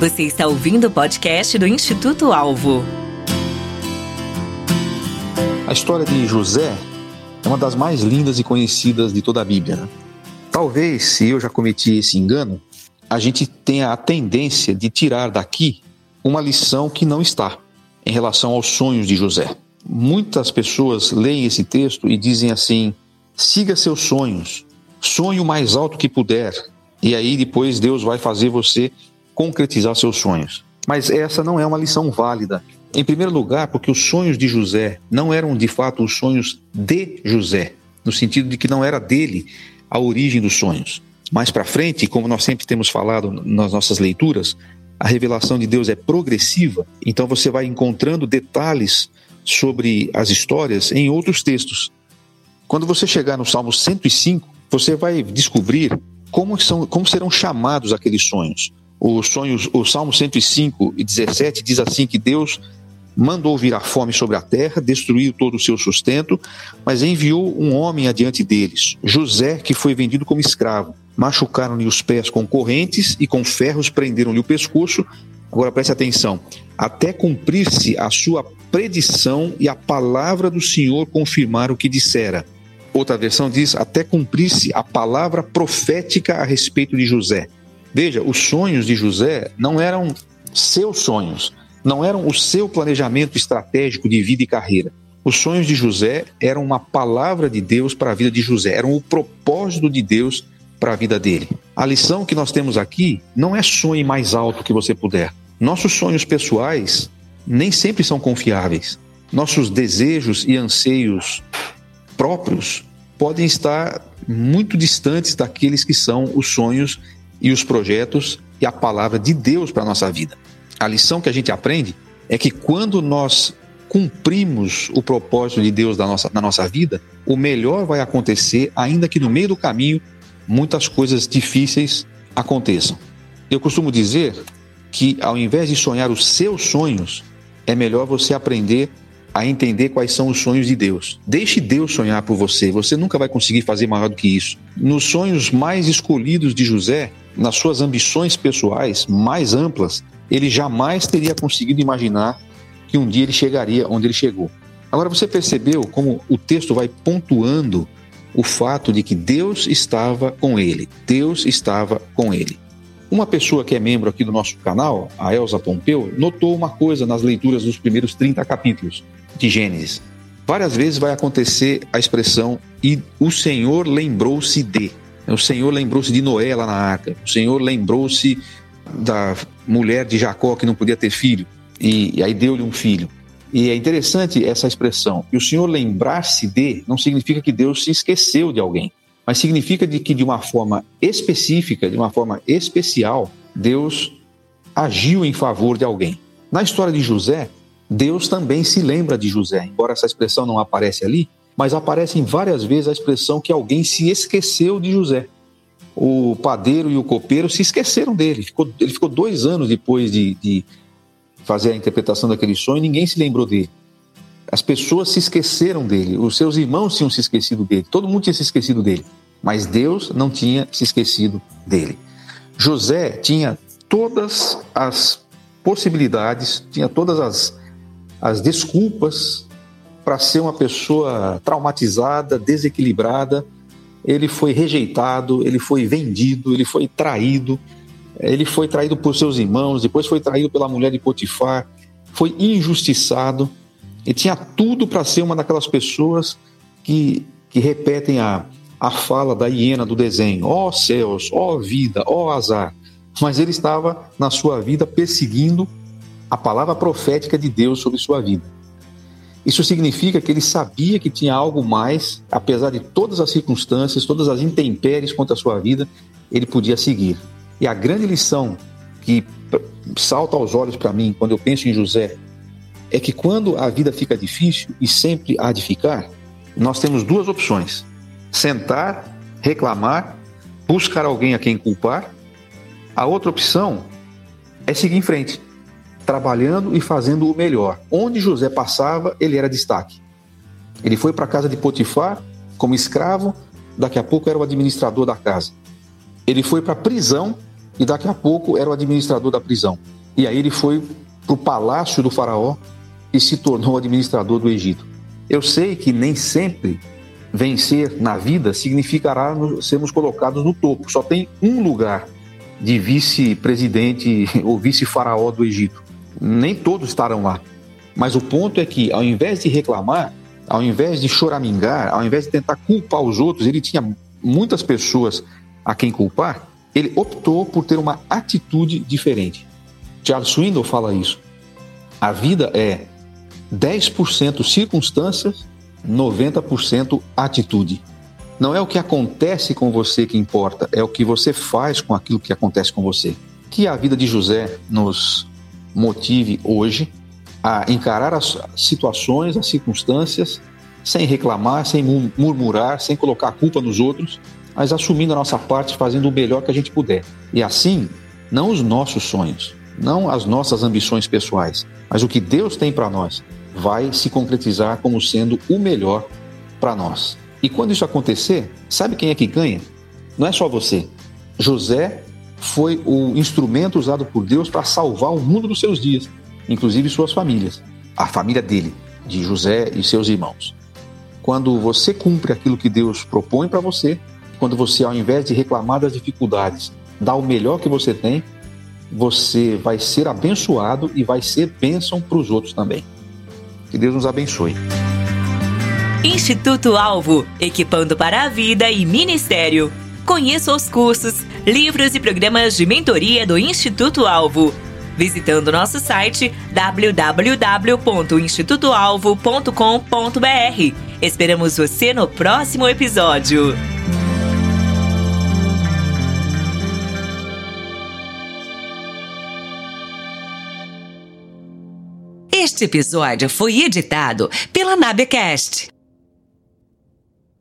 Você está ouvindo o podcast do Instituto Alvo. A história de José é uma das mais lindas e conhecidas de toda a Bíblia. Né? Talvez, se eu já cometi esse engano, a gente tenha a tendência de tirar daqui uma lição que não está em relação aos sonhos de José. Muitas pessoas leem esse texto e dizem assim: siga seus sonhos, sonhe o mais alto que puder, e aí depois Deus vai fazer você concretizar seus sonhos. Mas essa não é uma lição válida. Em primeiro lugar, porque os sonhos de José não eram de fato os sonhos de José, no sentido de que não era dele a origem dos sonhos. Mais para frente, como nós sempre temos falado nas nossas leituras, a revelação de Deus é progressiva, então você vai encontrando detalhes sobre as histórias em outros textos. Quando você chegar no Salmo 105, você vai descobrir como, são, como serão chamados aqueles sonhos os sonhos, o Salmo 105 e 17 diz assim que Deus mandou vir a fome sobre a terra, destruiu todo o seu sustento, mas enviou um homem adiante deles, José, que foi vendido como escravo. Machucaram-lhe os pés com correntes e com ferros prenderam-lhe o pescoço. Agora preste atenção, até cumprir-se a sua predição e a palavra do Senhor confirmar o que dissera. Outra versão diz até cumprir-se a palavra profética a respeito de José. Veja, os sonhos de José não eram seus sonhos, não eram o seu planejamento estratégico de vida e carreira. Os sonhos de José eram uma palavra de Deus para a vida de José, eram o propósito de Deus para a vida dele. A lição que nós temos aqui não é sonhe mais alto que você puder. Nossos sonhos pessoais nem sempre são confiáveis. Nossos desejos e anseios próprios podem estar muito distantes daqueles que são os sonhos e os projetos e a palavra de Deus para a nossa vida. A lição que a gente aprende é que quando nós cumprimos o propósito de Deus na nossa, na nossa vida, o melhor vai acontecer, ainda que no meio do caminho muitas coisas difíceis aconteçam. Eu costumo dizer que ao invés de sonhar os seus sonhos, é melhor você aprender a entender quais são os sonhos de Deus. Deixe Deus sonhar por você, você nunca vai conseguir fazer maior do que isso. Nos sonhos mais escolhidos de José, nas suas ambições pessoais mais amplas, ele jamais teria conseguido imaginar que um dia ele chegaria onde ele chegou. Agora você percebeu como o texto vai pontuando o fato de que Deus estava com ele. Deus estava com ele. Uma pessoa que é membro aqui do nosso canal, a Elza Pompeu, notou uma coisa nas leituras dos primeiros 30 capítulos de Gênesis. Várias vezes vai acontecer a expressão e o Senhor lembrou-se de. O Senhor lembrou-se de Noé lá na arca. O Senhor lembrou-se da mulher de Jacó que não podia ter filho. E, e aí deu-lhe um filho. E é interessante essa expressão. E o Senhor lembrar-se de não significa que Deus se esqueceu de alguém, mas significa de que de uma forma específica, de uma forma especial, Deus agiu em favor de alguém. Na história de José, Deus também se lembra de José, embora essa expressão não aparece ali, mas aparece várias vezes a expressão que alguém se esqueceu de José. O padeiro e o copeiro se esqueceram dele. Ficou, ele ficou dois anos depois de, de fazer a interpretação daquele sonho e ninguém se lembrou dele. As pessoas se esqueceram dele, os seus irmãos tinham se esquecido dele, todo mundo tinha se esquecido dele, mas Deus não tinha se esquecido dele. José tinha todas as possibilidades, tinha todas as as desculpas para ser uma pessoa traumatizada, desequilibrada. Ele foi rejeitado, ele foi vendido, ele foi traído, ele foi traído por seus irmãos, depois foi traído pela mulher de Potifar, foi injustiçado e tinha tudo para ser uma daquelas pessoas que, que repetem a, a fala da hiena do desenho: ó oh, céus, ó oh, vida, ó oh, azar. Mas ele estava na sua vida perseguindo a palavra profética de Deus sobre sua vida. Isso significa que ele sabia que tinha algo mais, apesar de todas as circunstâncias, todas as intempéries contra a sua vida, ele podia seguir. E a grande lição que salta aos olhos para mim quando eu penso em José é que quando a vida fica difícil, e sempre há de ficar, nós temos duas opções: sentar, reclamar, buscar alguém a quem culpar. A outra opção é seguir em frente trabalhando e fazendo o melhor. Onde José passava, ele era destaque. Ele foi para a casa de Potifar como escravo, daqui a pouco era o administrador da casa. Ele foi para a prisão e daqui a pouco era o administrador da prisão. E aí ele foi para o palácio do faraó e se tornou administrador do Egito. Eu sei que nem sempre vencer na vida significará sermos colocados no topo. Só tem um lugar de vice-presidente ou vice-faraó do Egito. Nem todos estarão lá. Mas o ponto é que, ao invés de reclamar, ao invés de choramingar, ao invés de tentar culpar os outros, ele tinha muitas pessoas a quem culpar, ele optou por ter uma atitude diferente. Charles Swindoll fala isso. A vida é 10% circunstâncias, 90% atitude. Não é o que acontece com você que importa, é o que você faz com aquilo que acontece com você. Que a vida de José nos motive hoje a encarar as situações, as circunstâncias, sem reclamar, sem murmurar, sem colocar a culpa nos outros, mas assumindo a nossa parte, fazendo o melhor que a gente puder. E assim, não os nossos sonhos, não as nossas ambições pessoais, mas o que Deus tem para nós vai se concretizar como sendo o melhor para nós. E quando isso acontecer, sabe quem é que ganha? Não é só você. José foi o instrumento usado por Deus para salvar o mundo dos seus dias inclusive suas famílias, a família dele, de José e seus irmãos. Quando você cumpre aquilo que Deus propõe para você, quando você, ao invés de reclamar das dificuldades, dá o melhor que você tem, você vai ser abençoado e vai ser bênção para os outros também. Que Deus nos abençoe. Instituto Alvo, equipando para a vida e ministério. Conheça os cursos, livros e programas de mentoria do Instituto Alvo visitando nosso site www.institutoalvo.com.br. Esperamos você no próximo episódio. Este episódio foi editado pela Nabecast.